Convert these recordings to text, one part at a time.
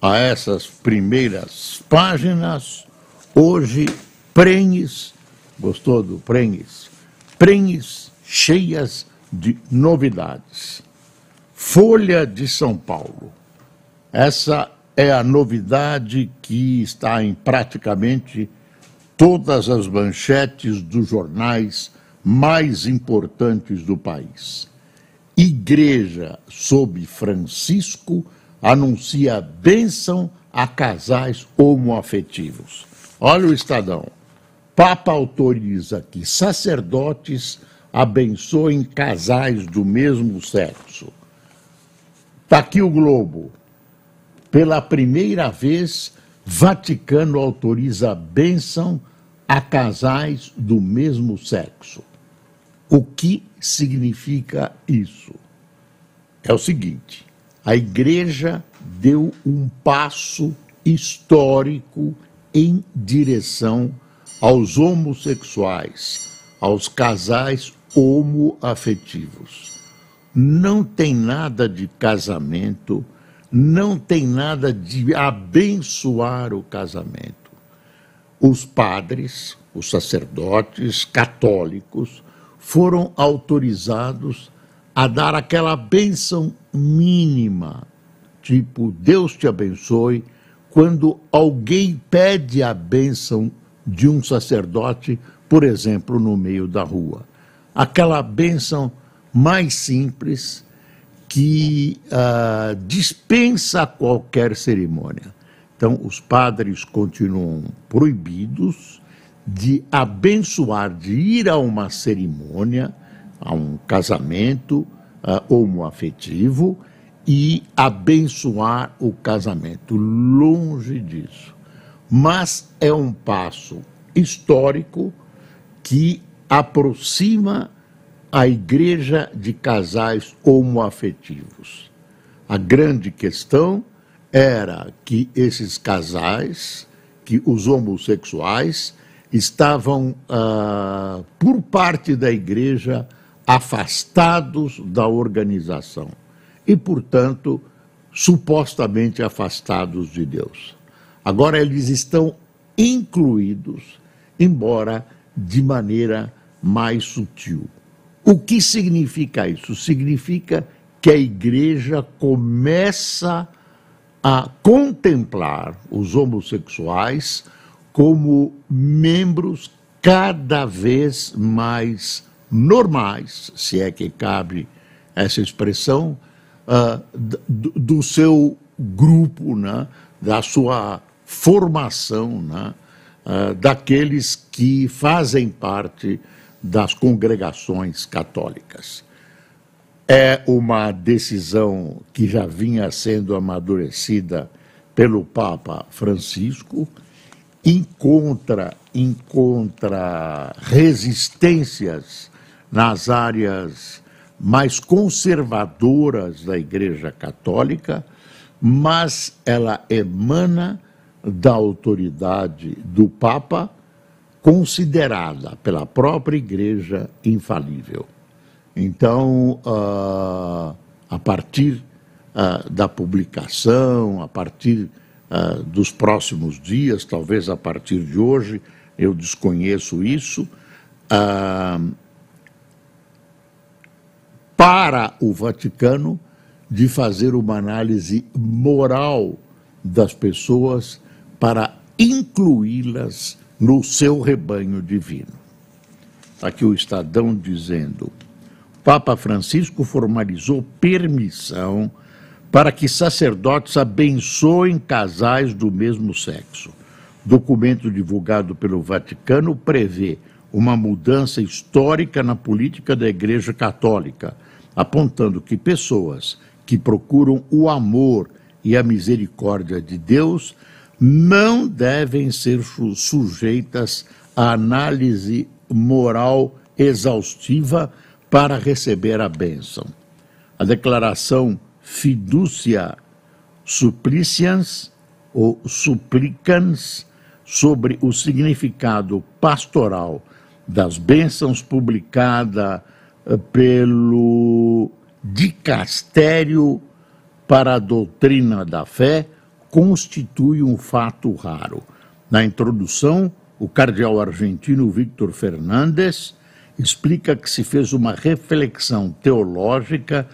a essas primeiras páginas, hoje, prenhes, gostou do prenhes? Prenhes cheias de novidades. Folha de São Paulo. Essa é a novidade que está em praticamente todas as manchetes dos jornais mais importantes do país. Igreja sob Francisco anuncia bênção a casais homoafetivos. Olha o Estadão. Papa autoriza que sacerdotes abençoem casais do mesmo sexo. Está aqui o Globo. Pela primeira vez, Vaticano autoriza bênção a casais do mesmo sexo. O que significa isso? É o seguinte: a igreja deu um passo histórico em direção aos homossexuais, aos casais homoafetivos. Não tem nada de casamento, não tem nada de abençoar o casamento. Os padres, os sacerdotes católicos foram autorizados a dar aquela bênção mínima, tipo Deus te abençoe, quando alguém pede a bênção de um sacerdote, por exemplo, no meio da rua. Aquela bênção mais simples que uh, dispensa qualquer cerimônia. Então, os padres continuam proibidos de abençoar, de ir a uma cerimônia a um casamento uh, homoafetivo e abençoar o casamento. Longe disso. Mas é um passo histórico que aproxima a igreja de casais homoafetivos. A grande questão era que esses casais, que os homossexuais, estavam, uh, por parte da igreja, afastados da organização e, portanto, supostamente afastados de Deus. Agora eles estão incluídos, embora de maneira mais sutil. O que significa isso? Significa que a igreja começa a contemplar os homossexuais como membros cada vez mais normais, se é que cabe essa expressão, uh, do, do, seu grupo, né, da sua formação, né, uh, daqueles que fazem parte das congregações católicas. É uma decisão que já vinha sendo amadurecida pelo Papa Francisco, encontra, encontra resistências nas áreas mais conservadoras da Igreja Católica, mas ela emana da autoridade do Papa, considerada pela própria Igreja infalível. Então, uh, a partir uh, da publicação, a partir uh, dos próximos dias, talvez a partir de hoje, eu desconheço isso, uh, para o Vaticano de fazer uma análise moral das pessoas para incluí-las no seu rebanho divino. Aqui o Estadão dizendo: Papa Francisco formalizou permissão para que sacerdotes abençoem casais do mesmo sexo. Documento divulgado pelo Vaticano prevê uma mudança histórica na política da Igreja Católica apontando que pessoas que procuram o amor e a misericórdia de Deus não devem ser sujeitas à análise moral exaustiva para receber a bênção. A declaração fiducia supplicians ou supplicans sobre o significado pastoral das bênçãos publicada pelo Dicastério para a Doutrina da Fé constitui um fato raro. Na introdução, o cardeal argentino Victor Fernandes explica que se fez uma reflexão teológica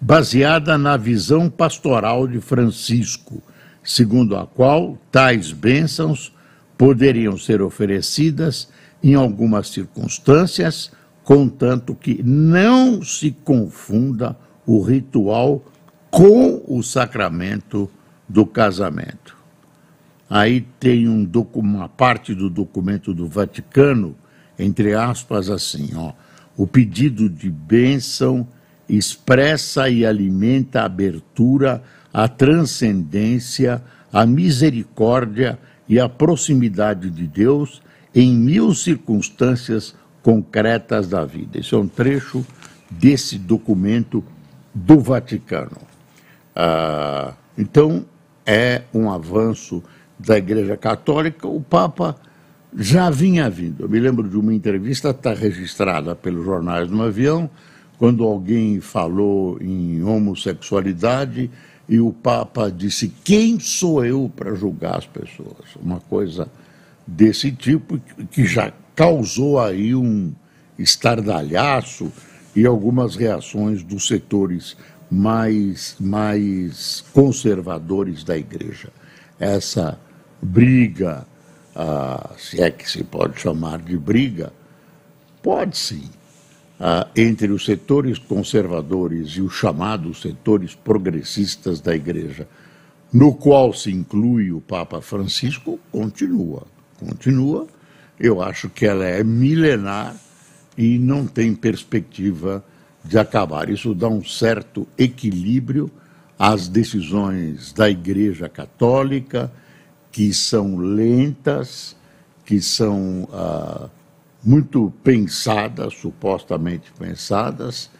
baseada na visão pastoral de Francisco, segundo a qual tais bênçãos poderiam ser oferecidas em algumas circunstâncias, contanto que não se confunda o ritual com o sacramento do casamento. Aí tem um, uma parte do documento do Vaticano, entre aspas, assim, ó, o pedido de bênção expressa e alimenta a abertura, a transcendência, a misericórdia e a proximidade de Deus em mil circunstâncias concretas da vida. Esse é um trecho desse documento do Vaticano. Ah, então, é um avanço da Igreja Católica. O Papa já vinha vindo. Eu me lembro de uma entrevista, está registrada pelos jornais no avião, quando alguém falou em homossexualidade e o Papa disse: Quem sou eu para julgar as pessoas? Uma coisa desse tipo que já causou aí um estardalhaço e algumas reações dos setores mais, mais conservadores da igreja. Essa briga, ah, se é que se pode chamar de briga, pode sim, ah, entre os setores conservadores e os chamados setores progressistas da igreja, no qual se inclui o Papa Francisco, continua. Continua. Eu acho que ela é milenar e não tem perspectiva de acabar. Isso dá um certo equilíbrio às decisões da Igreja Católica, que são lentas, que são ah, muito pensadas, supostamente pensadas,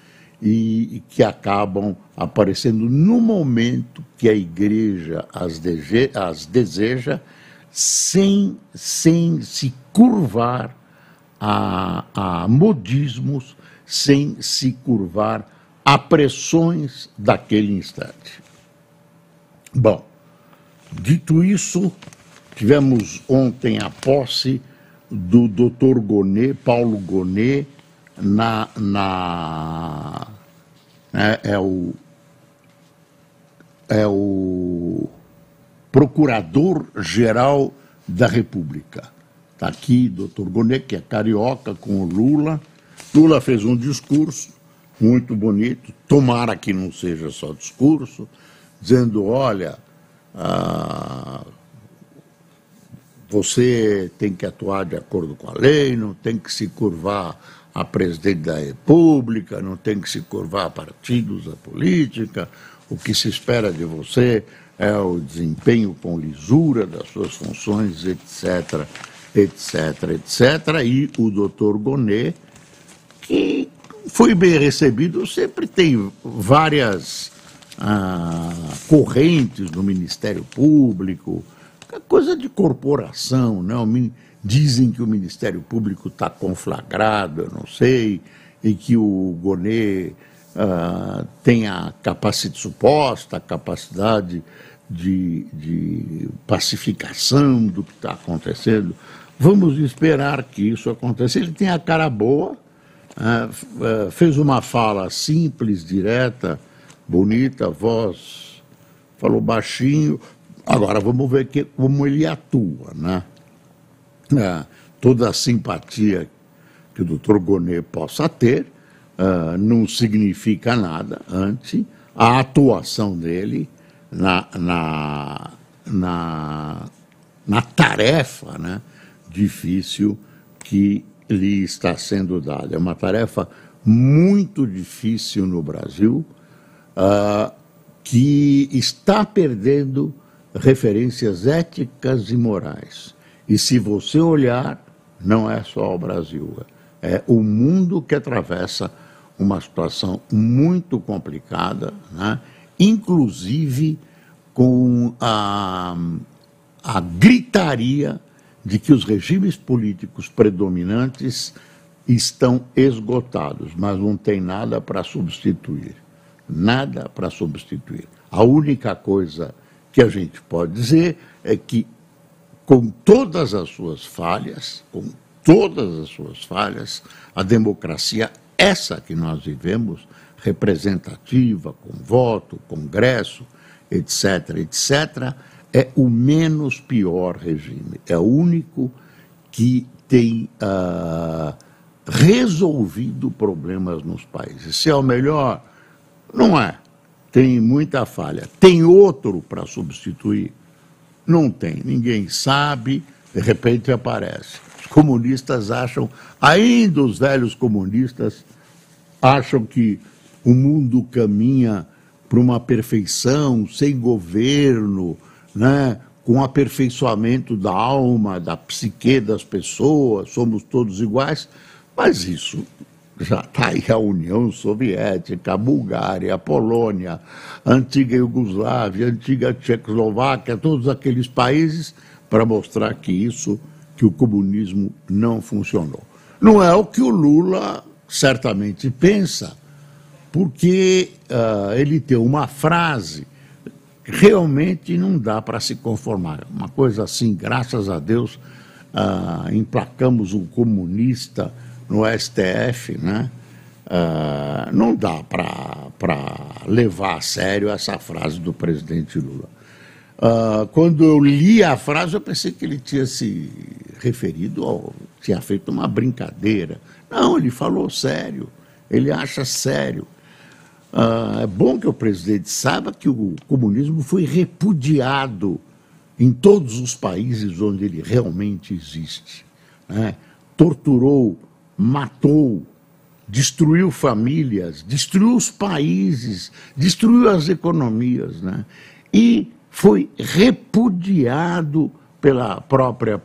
e, e, que acabam aparecendo no momento que a Igreja as, dege, as deseja, sem, sem se curvar a, a modismos, sem se curvar a pressões daquele instante. Bom, dito isso, tivemos ontem a posse do Dr. Gonet, Paulo Gonet, na, na é, é o é o Procurador-Geral da República. Está aqui, doutor Gonet, que é carioca, com o Lula, Lula fez um discurso muito bonito, tomara que não seja só discurso, dizendo: olha, ah, você tem que atuar de acordo com a lei, não tem que se curvar a presidente da República, não tem que se curvar a partidos da política, o que se espera de você é o desempenho com lisura das suas funções, etc., etc., etc. E o doutor Gonet que foi bem recebido, sempre tem várias ah, correntes no Ministério Público, é coisa de corporação, né? Dizem que o Ministério Público está conflagrado, eu não sei, e que o Gonet ah, tem a capacidade suposta, a capacidade de, de pacificação do que está acontecendo. Vamos esperar que isso aconteça. Ele tem a cara boa, ah, ah, fez uma fala simples, direta, bonita, voz, falou baixinho. Agora vamos ver que, como ele atua, né? Ah, toda a simpatia que o doutor Gonet possa ter não significa nada ante a atuação dele na, na, na, na tarefa né, difícil que lhe está sendo dada. É uma tarefa muito difícil no Brasil, uh, que está perdendo referências éticas e morais. E se você olhar, não é só o Brasil, é o mundo que atravessa uma situação muito complicada, né? inclusive com a, a gritaria de que os regimes políticos predominantes estão esgotados, mas não tem nada para substituir. Nada para substituir. A única coisa que a gente pode dizer é que, com todas as suas falhas, com todas as suas falhas, a democracia, essa que nós vivemos, representativa, com voto, congresso, etc., etc., é o menos pior regime. É o único que tem uh, resolvido problemas nos países. Se é o melhor, não é. Tem muita falha. Tem outro para substituir? Não tem. Ninguém sabe, de repente aparece. Os comunistas acham, ainda os velhos comunistas, acham que o mundo caminha para uma perfeição, sem governo, né? com aperfeiçoamento da alma, da psique das pessoas, somos todos iguais. Mas isso já está aí a União Soviética, a Bulgária, a Polônia, a antiga Iugoslávia, a antiga Tchecoslováquia, todos aqueles países, para mostrar que isso, que o comunismo não funcionou. Não é o que o Lula certamente pensa, porque uh, ele tem uma frase realmente não dá para se conformar. Uma coisa assim, graças a Deus, uh, emplacamos um comunista no STF, né? Uh, não dá para levar a sério essa frase do presidente Lula. Uh, quando eu li a frase, eu pensei que ele tinha se referido, ao, tinha feito uma brincadeira. Não, ele falou sério, ele acha sério. Uh, é bom que o presidente saiba que o comunismo foi repudiado em todos os países onde ele realmente existe. Né? Torturou matou, destruiu famílias, destruiu os países, destruiu as economias, né? E foi repudiado pela própria,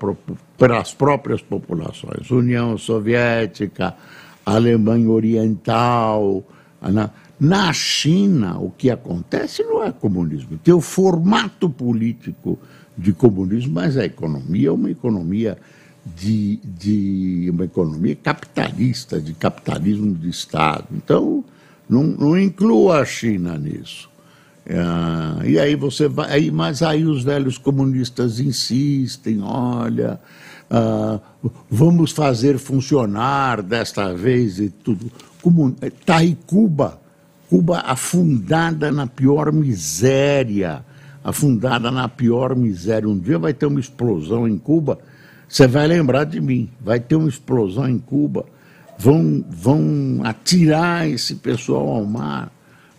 pelas próprias populações. União Soviética, Alemanha Oriental. Na, na China, o que acontece não é comunismo. Tem o formato político de comunismo, mas a economia é uma economia de, de uma economia capitalista, de capitalismo de Estado. Então, não, não inclua a China nisso. Ah, e aí você vai, aí, mas aí os velhos comunistas insistem, olha, ah, vamos fazer funcionar desta vez e tudo. Como está aí Cuba, Cuba afundada na pior miséria, afundada na pior miséria. Um dia vai ter uma explosão em Cuba você vai lembrar de mim. Vai ter uma explosão em Cuba, vão, vão atirar esse pessoal ao mar.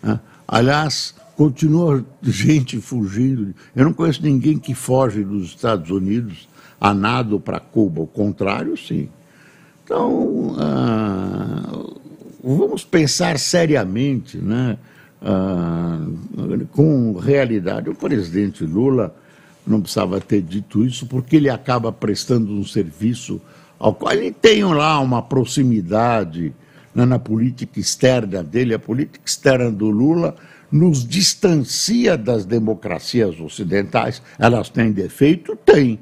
Né? Aliás, continua gente fugindo. Eu não conheço ninguém que foge dos Estados Unidos a nado para Cuba. O contrário, sim. Então, ah, vamos pensar seriamente, né? Ah, com realidade. O presidente Lula não precisava ter dito isso, porque ele acaba prestando um serviço ao qual ele tem lá uma proximidade né, na política externa dele. A política externa do Lula nos distancia das democracias ocidentais. Elas têm defeito? Tem,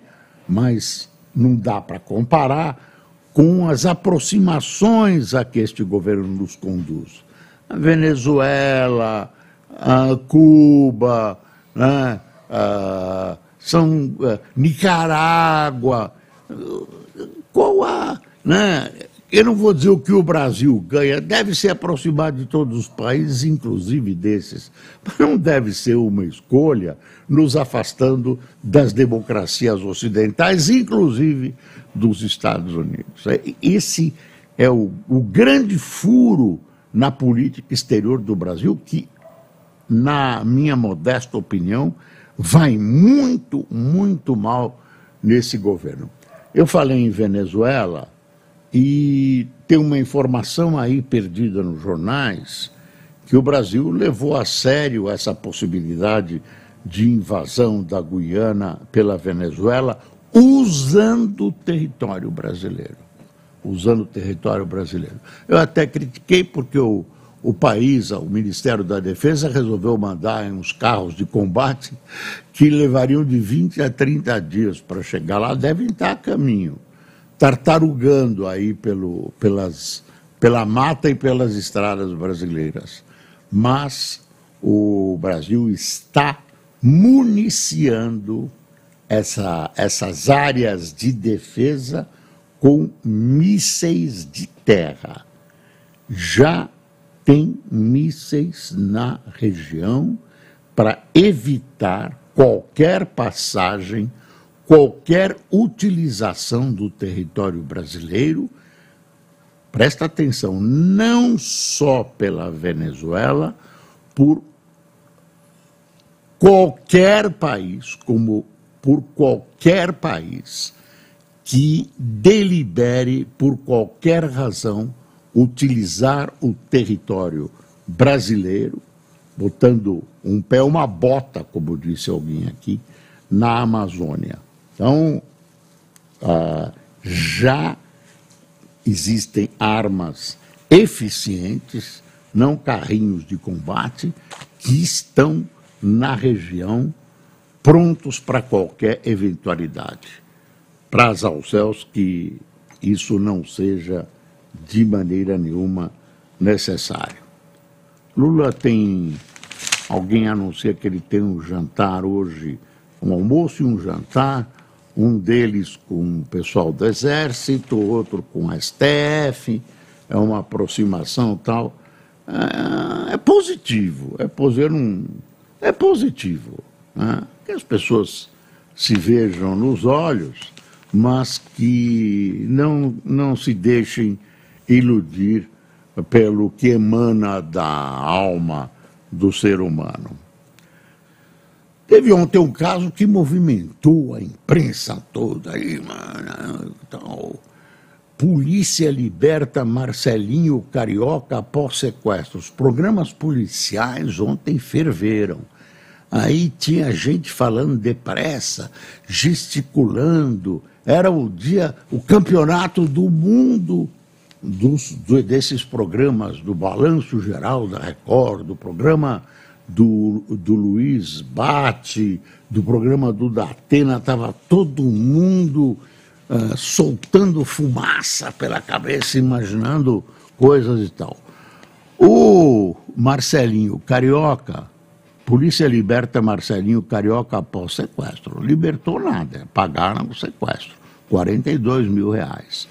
mas não dá para comparar com as aproximações a que este governo nos conduz. A Venezuela, a Cuba, né, a são uh, Nicarágua. Qual a. Né? Eu não vou dizer o que o Brasil ganha, deve se aproximar de todos os países, inclusive desses, mas não deve ser uma escolha nos afastando das democracias ocidentais, inclusive dos Estados Unidos. É, esse é o, o grande furo na política exterior do Brasil, que, na minha modesta opinião, vai muito, muito mal nesse governo. Eu falei em Venezuela e tem uma informação aí perdida nos jornais que o Brasil levou a sério essa possibilidade de invasão da Guiana pela Venezuela usando o território brasileiro. Usando o território brasileiro. Eu até critiquei porque o, o país, o Ministério da Defesa, resolveu mandar uns carros de combate que levariam de 20 a 30 dias para chegar lá, devem estar a caminho, tartarugando aí pelo, pelas, pela mata e pelas estradas brasileiras. Mas o Brasil está municiando essa, essas áreas de defesa com mísseis de terra. Já tem mísseis na região para evitar qualquer passagem, qualquer utilização do território brasileiro. Presta atenção, não só pela Venezuela, por qualquer país, como por qualquer país que delibere por qualquer razão utilizar o território brasileiro, botando um pé, uma bota, como disse alguém aqui, na Amazônia. Então, ah, já existem armas eficientes, não carrinhos de combate, que estão na região prontos para qualquer eventualidade. Praza aos céus que isso não seja de maneira nenhuma necessário. Lula tem. Alguém anuncia que ele tem um jantar hoje, um almoço e um jantar, um deles com o pessoal do Exército, outro com a STF, é uma aproximação tal. É, é positivo, é, um, é positivo. Né? Que as pessoas se vejam nos olhos, mas que não, não se deixem iludir pelo que emana da alma do ser humano. Teve ontem um caso que movimentou a imprensa toda aí, mano. Então, polícia liberta Marcelinho Carioca após sequestro. Os programas policiais ontem ferveram. Aí tinha gente falando depressa, gesticulando. Era o dia, o campeonato do mundo dos, do, desses programas, do Balanço Geral da Record, do programa do, do Luiz Bate, do programa do Datena, estava todo mundo uh, soltando fumaça pela cabeça, imaginando coisas e tal. O Marcelinho Carioca, polícia liberta Marcelinho Carioca após sequestro. Libertou nada, pagaram o sequestro, 42 mil reais.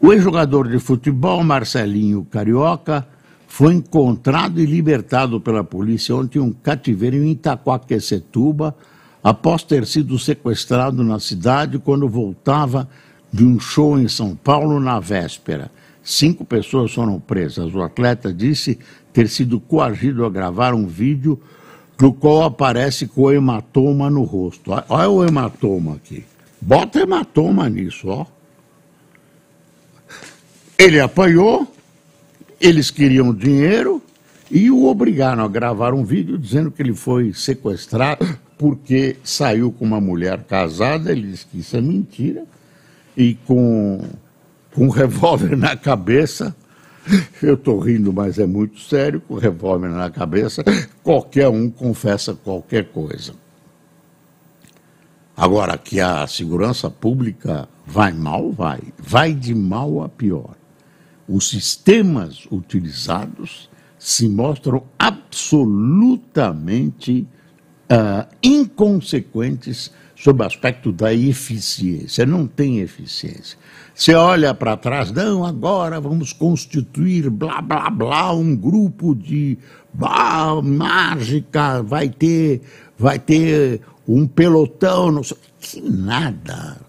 O ex-jogador de futebol Marcelinho Carioca foi encontrado e libertado pela polícia ontem em um cativeiro em Itaquaquecetuba, após ter sido sequestrado na cidade quando voltava de um show em São Paulo na véspera. Cinco pessoas foram presas. O atleta disse ter sido coagido a gravar um vídeo no qual aparece com hematoma no rosto. Olha o hematoma aqui. Bota hematoma nisso, ó. Ele apanhou, eles queriam dinheiro e o obrigaram a gravar um vídeo dizendo que ele foi sequestrado porque saiu com uma mulher casada, ele disse que isso é mentira, e com, com um revólver na cabeça. Eu estou rindo, mas é muito sério, com revólver na cabeça, qualquer um confessa qualquer coisa. Agora, que a segurança pública vai mal, vai. Vai de mal a pior os sistemas utilizados se mostram absolutamente uh, inconsequentes sob o aspecto da eficiência. Não tem eficiência. Você olha para trás, não, agora vamos constituir blá blá blá um grupo de blá, mágica, vai ter, vai ter um pelotão, não sei, que nada.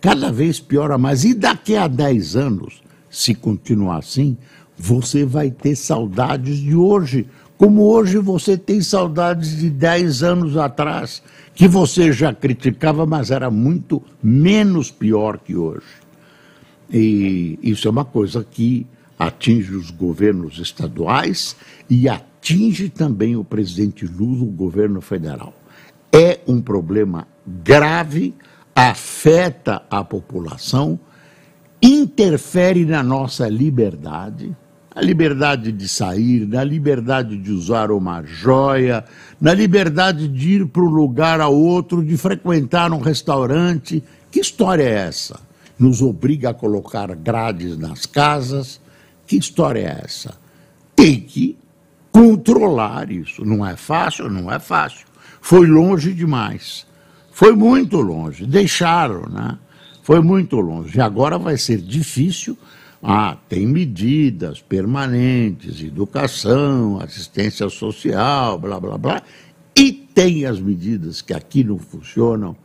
Cada vez piora mais. E daqui a 10 anos, se continuar assim, você vai ter saudades de hoje, como hoje você tem saudades de 10 anos atrás, que você já criticava, mas era muito menos pior que hoje. E isso é uma coisa que atinge os governos estaduais e atinge também o presidente Lula, o governo federal. É um problema grave, afeta a população, interfere na nossa liberdade, a liberdade de sair, na liberdade de usar uma joia, na liberdade de ir para um lugar a outro, de frequentar um restaurante. Que história é essa? Nos obriga a colocar grades nas casas. Que história é essa? Tem que controlar isso. Não é fácil? Não é fácil. Foi longe demais. Foi muito longe. Deixaram, né? Foi muito longe. E agora vai ser difícil ah, tem medidas permanentes, educação, assistência social, blá, blá, blá. E tem as medidas que aqui não funcionam,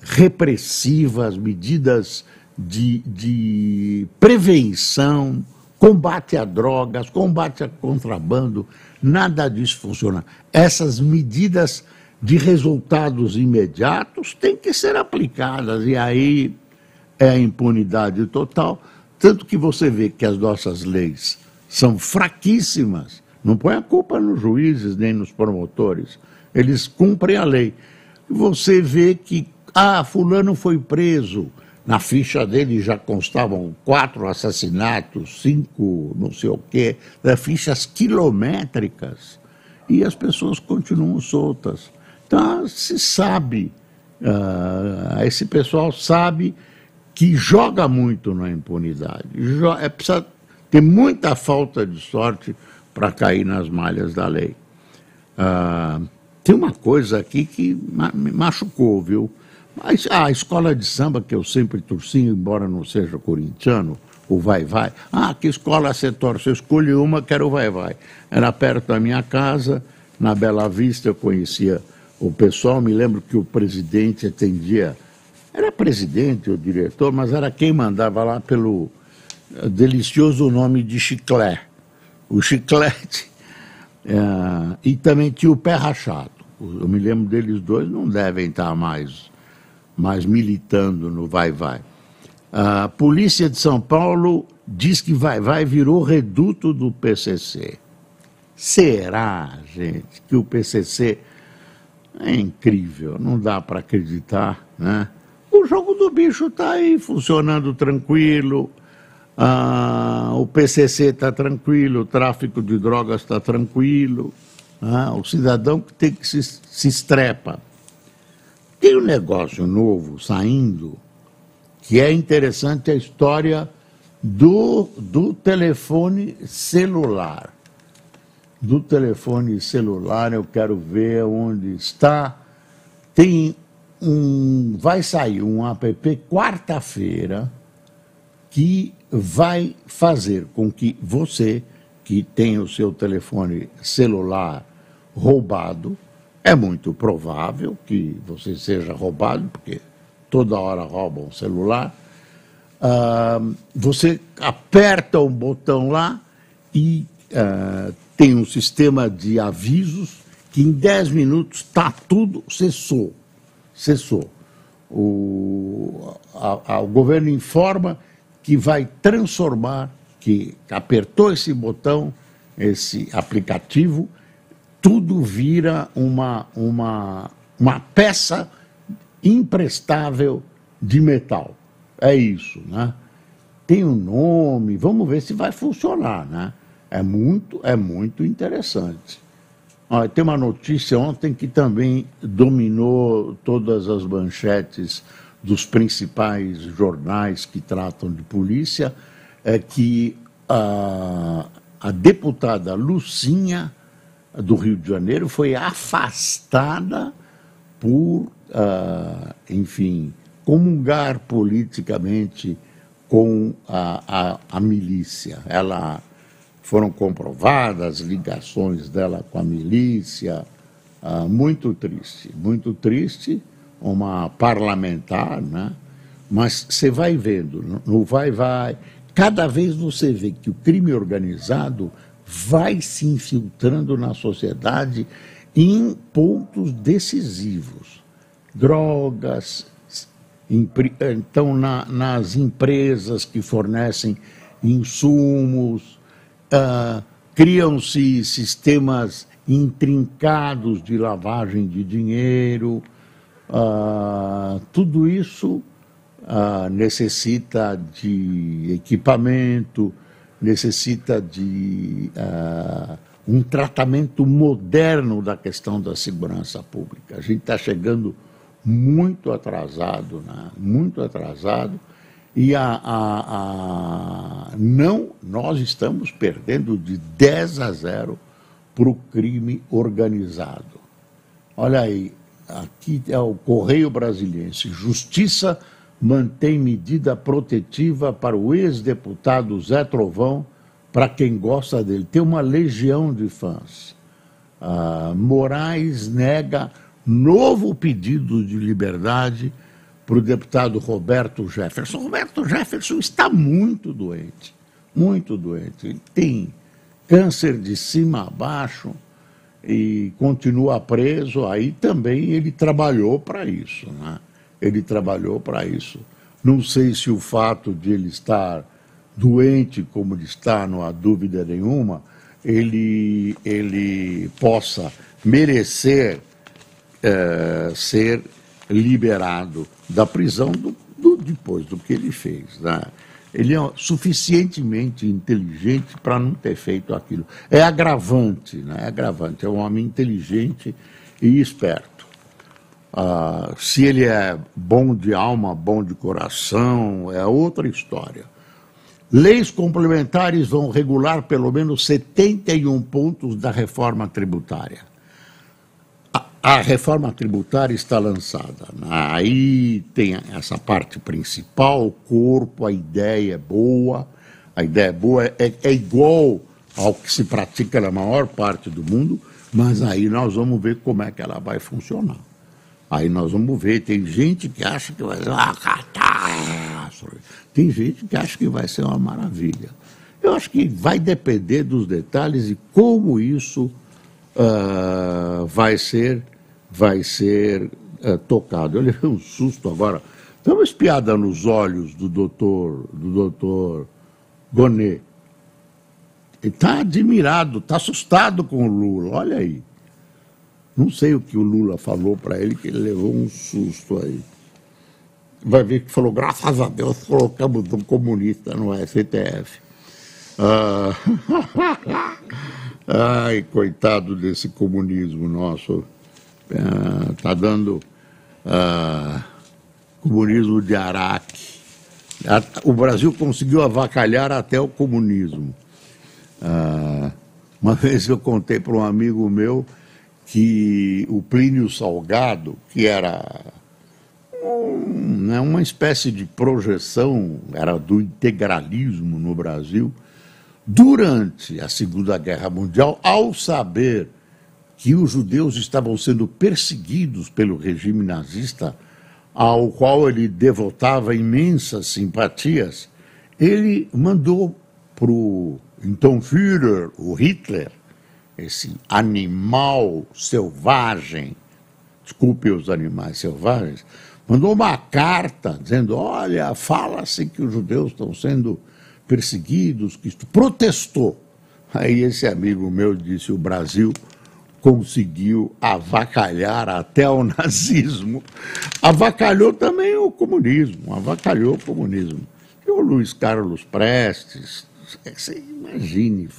repressivas, medidas de, de prevenção, combate a drogas, combate a contrabando, nada disso funciona. Essas medidas de resultados imediatos têm que ser aplicadas, e aí é a impunidade total tanto que você vê que as nossas leis são fraquíssimas. Não põe a culpa nos juízes nem nos promotores. Eles cumprem a lei. Você vê que, ah, Fulano foi preso. Na ficha dele já constavam quatro assassinatos, cinco não sei o quê, né, fichas quilométricas. E as pessoas continuam soltas. Então, se sabe, uh, esse pessoal sabe que joga muito na impunidade. É precisa ter muita falta de sorte para cair nas malhas da lei. Ah, tem uma coisa aqui que me machucou, viu? Mas a escola de samba que eu sempre torci, embora não seja corintiano, o Vai Vai. Ah, que escola você torce? Eu escolhi uma que era o Vai Vai. Era perto da minha casa, na Bela Vista, eu conhecia o pessoal. Me lembro que o presidente atendia era presidente ou diretor, mas era quem mandava lá pelo eh, delicioso nome de chiclete. O chiclete. É, e também tinha o pé rachado. Eu me lembro deles dois, não devem estar mais, mais militando no vai-vai. A polícia de São Paulo diz que vai-vai virou reduto do PCC. Será, gente, que o PCC é incrível, não dá para acreditar, né? O jogo do bicho está aí funcionando tranquilo, ah, o PCC está tranquilo, o tráfico de drogas está tranquilo, ah, o cidadão que tem que se, se estrepa. Tem um negócio novo saindo que é interessante a história do, do telefone celular. Do telefone celular, eu quero ver onde está. Tem um, vai sair um app quarta-feira que vai fazer com que você, que tem o seu telefone celular roubado, é muito provável que você seja roubado, porque toda hora roubam um celular. Uh, você aperta um botão lá e uh, tem um sistema de avisos que em 10 minutos está tudo, cessou cessou. O, a, a, o governo informa que vai transformar, que apertou esse botão, esse aplicativo, tudo vira uma, uma, uma peça imprestável de metal. É isso, né? Tem um nome, vamos ver se vai funcionar, né? É muito, é muito interessante. Ah, tem uma notícia ontem que também dominou todas as manchetes dos principais jornais que tratam de polícia, é que a, a deputada Lucinha, do Rio de Janeiro, foi afastada por, uh, enfim, comungar politicamente com a, a, a milícia. Ela foram comprovadas ligações dela com a milícia. Ah, muito triste, muito triste, uma parlamentar, né? Mas você vai vendo, no vai, vai, cada vez você vê que o crime organizado vai se infiltrando na sociedade em pontos decisivos. Drogas, então na, nas empresas que fornecem insumos, uh, criam-se sistemas intrincados de lavagem de dinheiro. Uh, tudo isso uh, necessita de equipamento, necessita de um tratamento moderno da questão da segurança pública. A gente está chegando muito atrasado, né? muito atrasado, e a, a, a, não, nós estamos perdendo de 10 a 0 para o crime organizado. Olha aí, aqui é o Correio Brasiliense. Justiça mantém medida protetiva para o ex-deputado Zé Trovão, para quem gosta dele. Tem uma legião de fãs. Ah, Moraes nega novo pedido de liberdade para o deputado Roberto Jefferson. Roberto Jefferson está muito doente, muito doente. Ele tem câncer de cima a baixo e continua preso. Aí também ele trabalhou para isso, né? Ele trabalhou para isso. Não sei se o fato de ele estar doente como ele está, não há dúvida nenhuma, ele, ele possa merecer é, ser liberado da prisão do, do, depois do que ele fez. Né? Ele é suficientemente inteligente para não ter feito aquilo. É agravante, né? é agravante. É um homem inteligente e esperto. Ah, se ele é bom de alma, bom de coração, é outra história. Leis complementares vão regular pelo menos 71 pontos da reforma tributária. A, reforma tributária está lançada. Aí tem essa parte principal, o corpo, a ideia é boa. A ideia é boa, é, é igual ao que se pratica na maior parte do mundo, mas aí nós vamos ver como é que ela vai funcionar. Aí nós vamos ver, tem gente que acha que vai ser uma catástrofe, tem gente que acha que vai ser uma maravilha. Eu acho que vai depender dos detalhes e como isso uh, vai ser, vai ser uh, tocado. Eu levei um susto agora. Dá uma espiada nos olhos do doutor, do doutor Gonet. Ele está admirado, está assustado com o Lula, olha aí. Não sei o que o Lula falou para ele, que ele levou um susto aí. Vai ver que falou, graças a Deus colocamos um comunista no STF. Ah, ai, coitado desse comunismo nosso. Está ah, dando ah, comunismo de Araque. O Brasil conseguiu avacalhar até o comunismo. Ah, uma vez eu contei para um amigo meu que o Plínio Salgado, que era um, né, uma espécie de projeção, era do integralismo no Brasil, durante a Segunda Guerra Mundial, ao saber que os judeus estavam sendo perseguidos pelo regime nazista, ao qual ele devotava imensas simpatias, ele mandou para o então Führer, o Hitler, esse animal selvagem, desculpe os animais selvagens, mandou uma carta dizendo: olha, fala-se que os judeus estão sendo perseguidos, que isto protestou. Aí esse amigo meu disse: o Brasil conseguiu avacalhar até o nazismo, avacalhou também o comunismo, avacalhou o comunismo. E o Luiz Carlos Prestes, você imagine,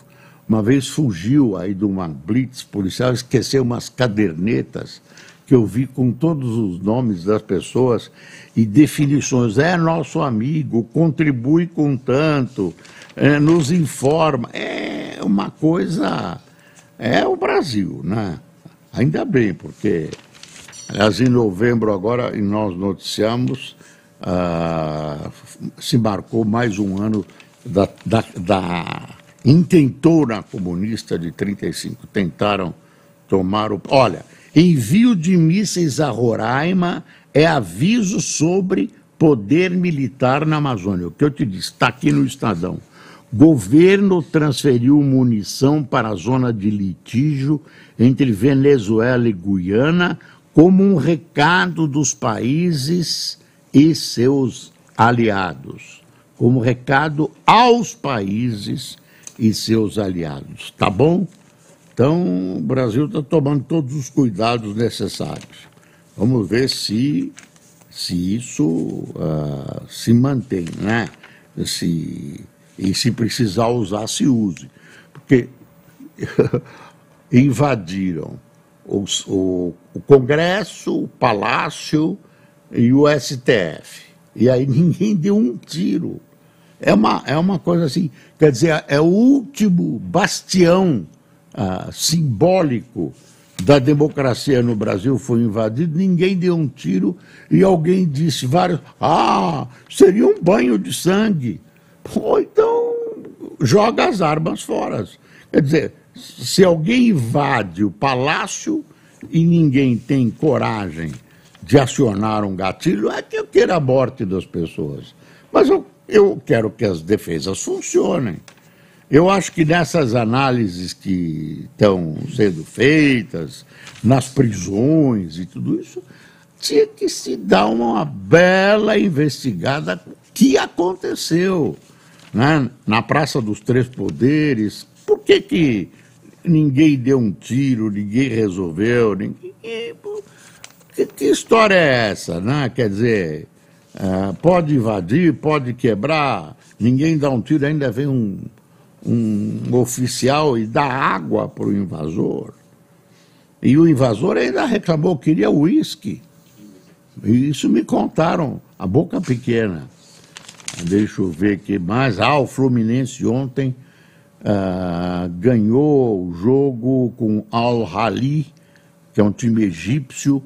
uma vez fugiu aí de uma blitz policial, esqueceu umas cadernetas que eu vi com todos os nomes das pessoas e definições. É nosso amigo, contribui com tanto, é, nos informa. É uma coisa. É o Brasil, né? Ainda bem, porque, aliás, em novembro agora, nós noticiamos, ah, se marcou mais um ano da, da, da intentona comunista de 35 tentaram tomar o. Olha, envio de mísseis a Roraima é aviso sobre poder militar na Amazônia. O que eu te disse, está aqui no Estadão. Governo transferiu munição para a zona de litígio entre Venezuela e Guiana como um recado dos países e seus aliados. Como recado aos países e seus aliados. Tá bom? Então, o Brasil está tomando todos os cuidados necessários. Vamos ver se, se isso uh, se mantém, né? Se, e se precisar usar, se use. Porque invadiram os, o, o Congresso, o Palácio e o STF. E aí ninguém deu um tiro. É uma, é uma coisa assim, quer dizer, é o último bastião ah, simbólico da democracia no Brasil foi invadido, ninguém deu um tiro e alguém disse vários, ah, seria um banho de sangue. Pô, então joga as armas fora. Quer dizer, se alguém invade o palácio e ninguém tem coragem de acionar um gatilho, é que eu queira a morte das pessoas. Mas eu, eu quero que as defesas funcionem. Eu acho que nessas análises que estão sendo feitas, nas prisões e tudo isso, tinha que se dar uma bela investigada que aconteceu né? na Praça dos Três Poderes. Por que, que ninguém deu um tiro, ninguém resolveu? Ninguém... Que, que história é essa? Né? Quer dizer, uh, pode invadir, pode quebrar, ninguém dá um tiro, ainda vem um um oficial e dá água para o invasor. E o invasor ainda reclamou, queria uísque. Isso me contaram, a boca pequena. Deixa eu ver que mais. Ah, o Fluminense ontem ah, ganhou o jogo com Al-Hali, que é um time egípcio,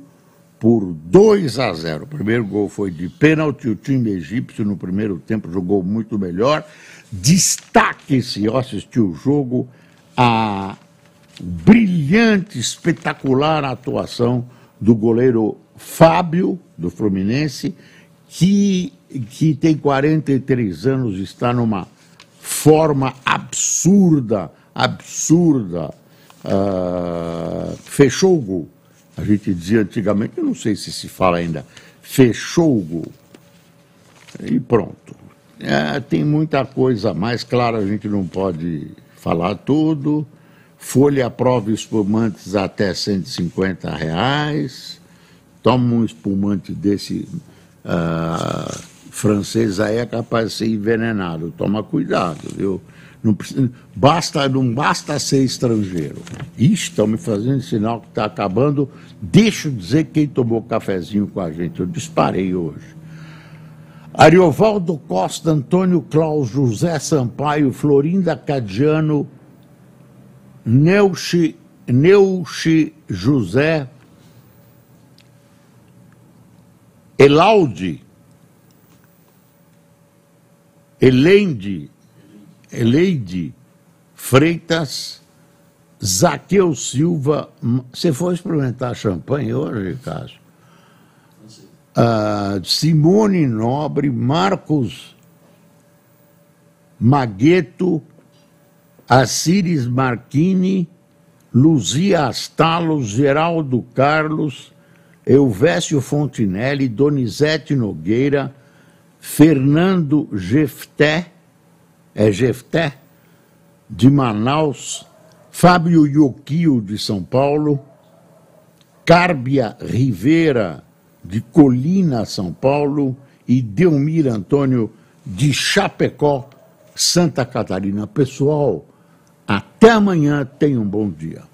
por 2 a 0. O primeiro gol foi de pênalti, o time egípcio no primeiro tempo jogou muito melhor. Destaque-se, eu assisti o jogo, a brilhante, espetacular atuação do goleiro Fábio, do Fluminense, que, que tem 43 anos, está numa forma absurda, absurda. Uh, fechou o gol. A gente dizia antigamente, eu não sei se se fala ainda, fechou o gol. E pronto. É, tem muita coisa mais, claro, a gente não pode falar tudo. Folha prova espumantes até 150 reais. Toma um espumante desse francês aí é capaz de ser envenenado. Toma cuidado, viu? Não, precisa, basta, não basta ser estrangeiro. Estão me fazendo sinal que está acabando. Deixa eu dizer quem tomou cafezinho com a gente. Eu disparei hoje. Ariovaldo Costa, Antônio Claus, José Sampaio, Florinda Cadiano, Neuchi, Neuchi José, Elaude, Elende, Eleide Freitas, Zaqueu Silva. Você foi experimentar champanhe hoje, Cássio? uh, Simone Nobre, Marcos Magheto, Assires Marchini, Luzia Astalo, Geraldo Carlos, Elvésio Fontinelli, Donizete Nogueira, Fernando Jefté, é Jefté, de Manaus, Fábio Ioquio, de São Paulo, Cárbia Rivera, de Colina, São Paulo, e Delmir Antônio de Chapecó, Santa Catarina. Pessoal, até amanhã, tenham um bom dia.